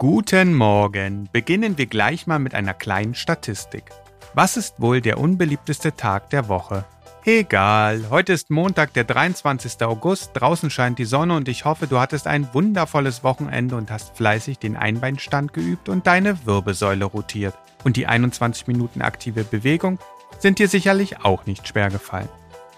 Guten Morgen. Beginnen wir gleich mal mit einer kleinen Statistik. Was ist wohl der unbeliebteste Tag der Woche? Egal, heute ist Montag, der 23. August, draußen scheint die Sonne und ich hoffe, du hattest ein wundervolles Wochenende und hast fleißig den Einbeinstand geübt und deine Wirbelsäule rotiert. Und die 21 Minuten aktive Bewegung sind dir sicherlich auch nicht schwer gefallen.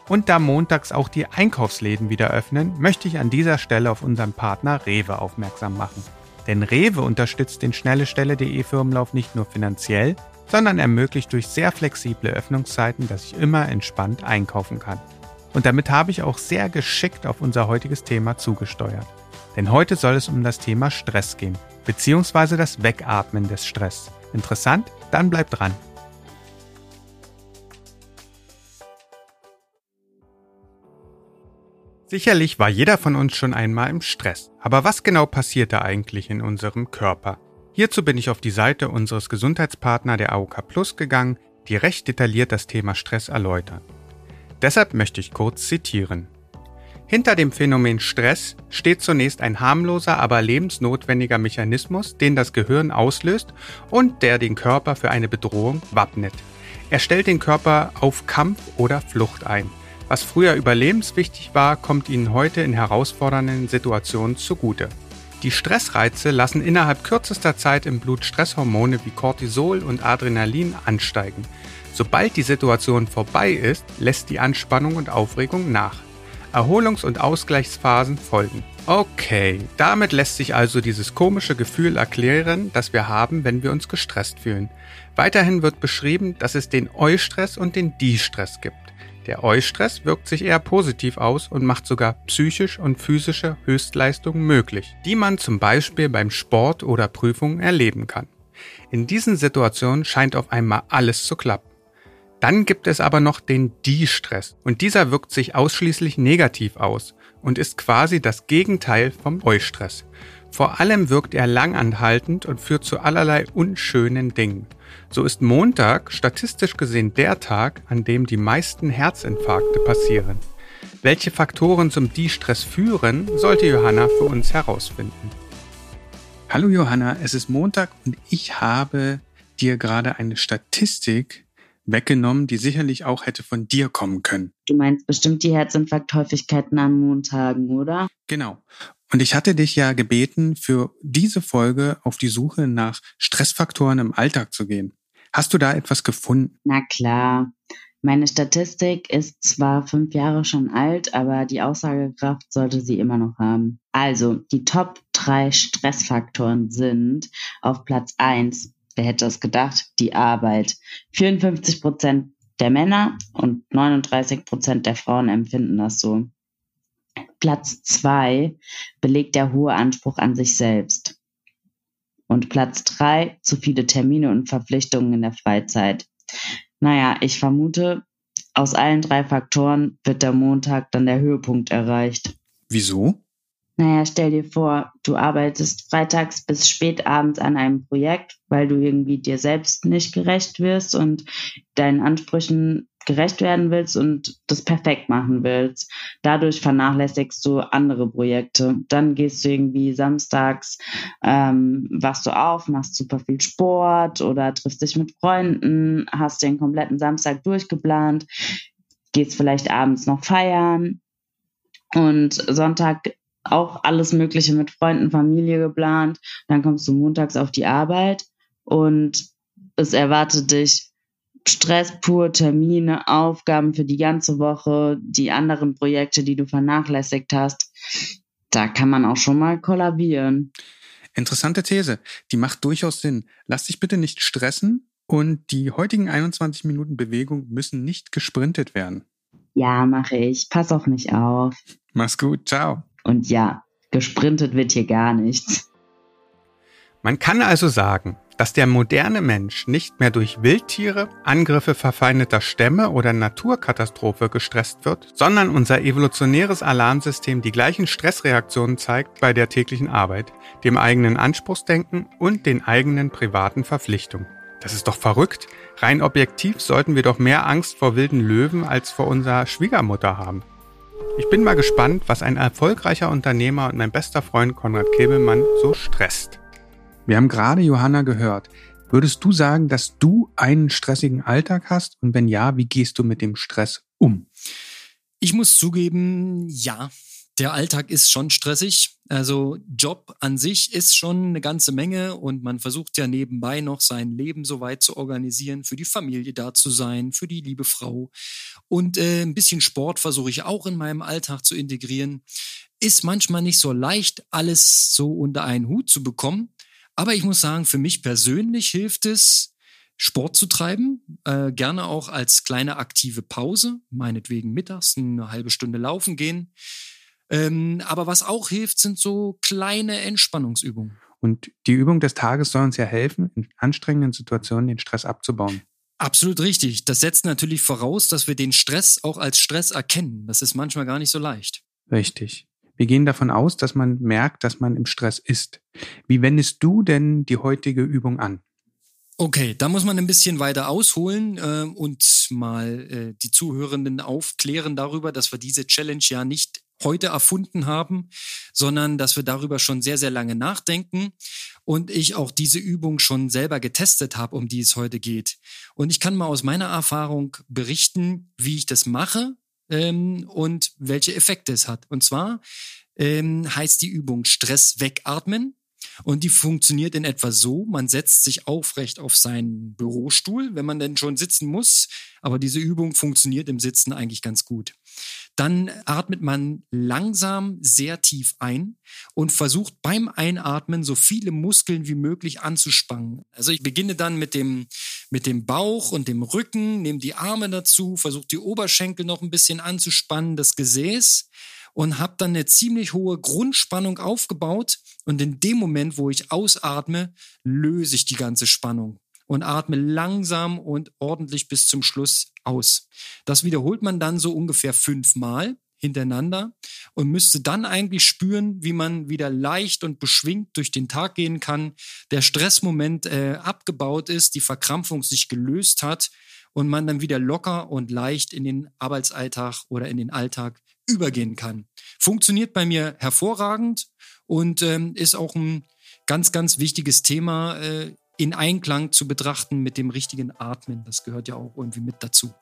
Und da montags auch die Einkaufsläden wieder öffnen, möchte ich an dieser Stelle auf unseren Partner Rewe aufmerksam machen. Denn Rewe unterstützt den schnellestelle.de Firmenlauf nicht nur finanziell, sondern ermöglicht durch sehr flexible Öffnungszeiten, dass ich immer entspannt einkaufen kann. Und damit habe ich auch sehr geschickt auf unser heutiges Thema zugesteuert. Denn heute soll es um das Thema Stress gehen, beziehungsweise das Wegatmen des Stress. Interessant? Dann bleibt dran. Sicherlich war jeder von uns schon einmal im Stress. Aber was genau passiert da eigentlich in unserem Körper? Hierzu bin ich auf die Seite unseres Gesundheitspartner der AOK Plus gegangen, die recht detailliert das Thema Stress erläutern. Deshalb möchte ich kurz zitieren. Hinter dem Phänomen Stress steht zunächst ein harmloser, aber lebensnotwendiger Mechanismus, den das Gehirn auslöst und der den Körper für eine Bedrohung wappnet. Er stellt den Körper auf Kampf oder Flucht ein. Was früher überlebenswichtig war, kommt ihnen heute in herausfordernden Situationen zugute. Die Stressreize lassen innerhalb kürzester Zeit im Blut Stresshormone wie Cortisol und Adrenalin ansteigen. Sobald die Situation vorbei ist, lässt die Anspannung und Aufregung nach. Erholungs- und Ausgleichsphasen folgen. Okay, damit lässt sich also dieses komische Gefühl erklären, das wir haben, wenn wir uns gestresst fühlen. Weiterhin wird beschrieben, dass es den Eustress und den Distress gibt. Der Eustress wirkt sich eher positiv aus und macht sogar psychisch und physische Höchstleistungen möglich, die man zum Beispiel beim Sport oder Prüfungen erleben kann. In diesen Situationen scheint auf einmal alles zu klappen. Dann gibt es aber noch den Die-Stress und dieser wirkt sich ausschließlich negativ aus und ist quasi das Gegenteil vom Eustress. Vor allem wirkt er langanhaltend und führt zu allerlei unschönen Dingen. So ist Montag statistisch gesehen der Tag, an dem die meisten Herzinfarkte passieren. Welche Faktoren zum Die-Stress führen, sollte Johanna für uns herausfinden. Hallo Johanna, es ist Montag und ich habe dir gerade eine Statistik weggenommen, die sicherlich auch hätte von dir kommen können. Du meinst bestimmt die Herzinfarkthäufigkeiten an Montagen, oder? Genau. Und ich hatte dich ja gebeten, für diese Folge auf die Suche nach Stressfaktoren im Alltag zu gehen. Hast du da etwas gefunden? Na klar. Meine Statistik ist zwar fünf Jahre schon alt, aber die Aussagekraft sollte sie immer noch haben. Also, die Top drei Stressfaktoren sind auf Platz eins. wer hätte es gedacht, die Arbeit. 54 Prozent der Männer und 39 Prozent der Frauen empfinden das so. Platz zwei belegt der hohe Anspruch an sich selbst. Und Platz drei zu viele Termine und Verpflichtungen in der Freizeit. Naja, ich vermute, aus allen drei Faktoren wird der Montag dann der Höhepunkt erreicht. Wieso? Naja, stell dir vor, du arbeitest freitags bis spät abends an einem Projekt, weil du irgendwie dir selbst nicht gerecht wirst und deinen Ansprüchen gerecht werden willst und das perfekt machen willst. Dadurch vernachlässigst du andere Projekte. Dann gehst du irgendwie samstags, ähm, wachst du auf, machst super viel Sport oder triffst dich mit Freunden, hast den kompletten Samstag durchgeplant, gehst vielleicht abends noch feiern und Sonntag auch alles Mögliche mit Freunden, Familie geplant. Dann kommst du montags auf die Arbeit und es erwartet dich Stress pur, Termine, Aufgaben für die ganze Woche, die anderen Projekte, die du vernachlässigt hast. Da kann man auch schon mal kollabieren. Interessante These. Die macht durchaus Sinn. Lass dich bitte nicht stressen und die heutigen 21 Minuten Bewegung müssen nicht gesprintet werden. Ja, mache ich. Pass auf mich auf. Mach's gut. Ciao. Und ja, gesprintet wird hier gar nichts. Man kann also sagen, dass der moderne Mensch nicht mehr durch Wildtiere, Angriffe verfeindeter Stämme oder Naturkatastrophe gestresst wird, sondern unser evolutionäres Alarmsystem die gleichen Stressreaktionen zeigt bei der täglichen Arbeit, dem eigenen Anspruchsdenken und den eigenen privaten Verpflichtungen. Das ist doch verrückt. Rein objektiv sollten wir doch mehr Angst vor wilden Löwen als vor unserer Schwiegermutter haben. Ich bin mal gespannt, was ein erfolgreicher Unternehmer und mein bester Freund Konrad Kebelmann so stresst. Wir haben gerade Johanna gehört. Würdest du sagen, dass du einen stressigen Alltag hast? Und wenn ja, wie gehst du mit dem Stress um? Ich muss zugeben, ja, der Alltag ist schon stressig. Also Job an sich ist schon eine ganze Menge und man versucht ja nebenbei noch sein Leben so weit zu organisieren, für die Familie da zu sein, für die liebe Frau. Und äh, ein bisschen Sport versuche ich auch in meinem Alltag zu integrieren. Ist manchmal nicht so leicht, alles so unter einen Hut zu bekommen. Aber ich muss sagen, für mich persönlich hilft es, Sport zu treiben, äh, gerne auch als kleine aktive Pause, meinetwegen mittags eine halbe Stunde laufen gehen. Ähm, aber was auch hilft, sind so kleine Entspannungsübungen. Und die Übung des Tages soll uns ja helfen, in anstrengenden Situationen den Stress abzubauen. Absolut richtig. Das setzt natürlich voraus, dass wir den Stress auch als Stress erkennen. Das ist manchmal gar nicht so leicht. Richtig. Wir gehen davon aus, dass man merkt, dass man im Stress ist. Wie wendest du denn die heutige Übung an? Okay, da muss man ein bisschen weiter ausholen äh, und mal äh, die Zuhörenden aufklären darüber, dass wir diese Challenge ja nicht heute erfunden haben, sondern dass wir darüber schon sehr, sehr lange nachdenken und ich auch diese Übung schon selber getestet habe, um die es heute geht. Und ich kann mal aus meiner Erfahrung berichten, wie ich das mache ähm, und welche Effekte es hat. Und zwar ähm, heißt die Übung Stress wegatmen. Und die funktioniert in etwa so, man setzt sich aufrecht auf seinen Bürostuhl, wenn man denn schon sitzen muss, aber diese Übung funktioniert im Sitzen eigentlich ganz gut. Dann atmet man langsam sehr tief ein und versucht beim Einatmen so viele Muskeln wie möglich anzuspannen. Also ich beginne dann mit dem, mit dem Bauch und dem Rücken, nehme die Arme dazu, versuche die Oberschenkel noch ein bisschen anzuspannen, das Gesäß und habe dann eine ziemlich hohe Grundspannung aufgebaut. Und in dem Moment, wo ich ausatme, löse ich die ganze Spannung und atme langsam und ordentlich bis zum Schluss aus. Das wiederholt man dann so ungefähr fünfmal hintereinander und müsste dann eigentlich spüren, wie man wieder leicht und beschwingt durch den Tag gehen kann, der Stressmoment äh, abgebaut ist, die Verkrampfung sich gelöst hat und man dann wieder locker und leicht in den Arbeitsalltag oder in den Alltag übergehen kann. Funktioniert bei mir hervorragend und ähm, ist auch ein ganz, ganz wichtiges Thema äh, in Einklang zu betrachten mit dem richtigen Atmen. Das gehört ja auch irgendwie mit dazu.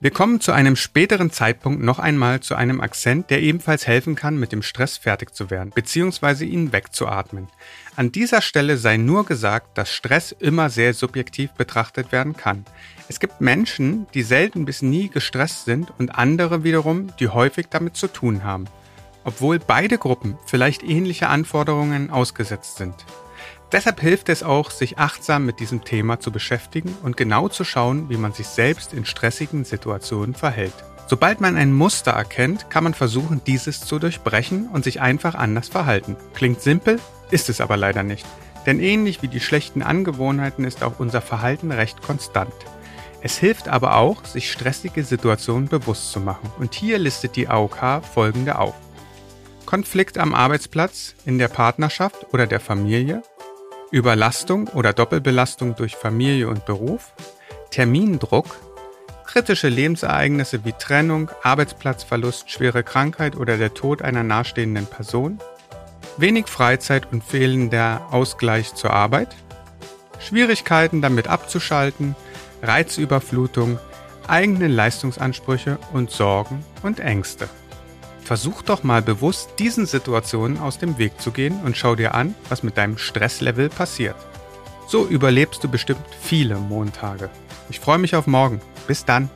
Wir kommen zu einem späteren Zeitpunkt noch einmal zu einem Akzent, der ebenfalls helfen kann, mit dem Stress fertig zu werden, beziehungsweise ihn wegzuatmen. An dieser Stelle sei nur gesagt, dass Stress immer sehr subjektiv betrachtet werden kann. Es gibt Menschen, die selten bis nie gestresst sind und andere wiederum, die häufig damit zu tun haben. Obwohl beide Gruppen vielleicht ähnliche Anforderungen ausgesetzt sind. Deshalb hilft es auch, sich achtsam mit diesem Thema zu beschäftigen und genau zu schauen, wie man sich selbst in stressigen Situationen verhält. Sobald man ein Muster erkennt, kann man versuchen, dieses zu durchbrechen und sich einfach anders verhalten. Klingt simpel, ist es aber leider nicht. Denn ähnlich wie die schlechten Angewohnheiten ist auch unser Verhalten recht konstant. Es hilft aber auch, sich stressige Situationen bewusst zu machen. Und hier listet die AOK folgende auf. Konflikt am Arbeitsplatz, in der Partnerschaft oder der Familie, Überlastung oder Doppelbelastung durch Familie und Beruf, Termindruck, kritische Lebensereignisse wie Trennung, Arbeitsplatzverlust, schwere Krankheit oder der Tod einer nahestehenden Person, wenig Freizeit und fehlender Ausgleich zur Arbeit, Schwierigkeiten damit abzuschalten, Reizüberflutung, eigene Leistungsansprüche und Sorgen und Ängste. Versuch doch mal bewusst diesen Situationen aus dem Weg zu gehen und schau dir an, was mit deinem Stresslevel passiert. So überlebst du bestimmt viele Montage. Ich freue mich auf morgen. Bis dann.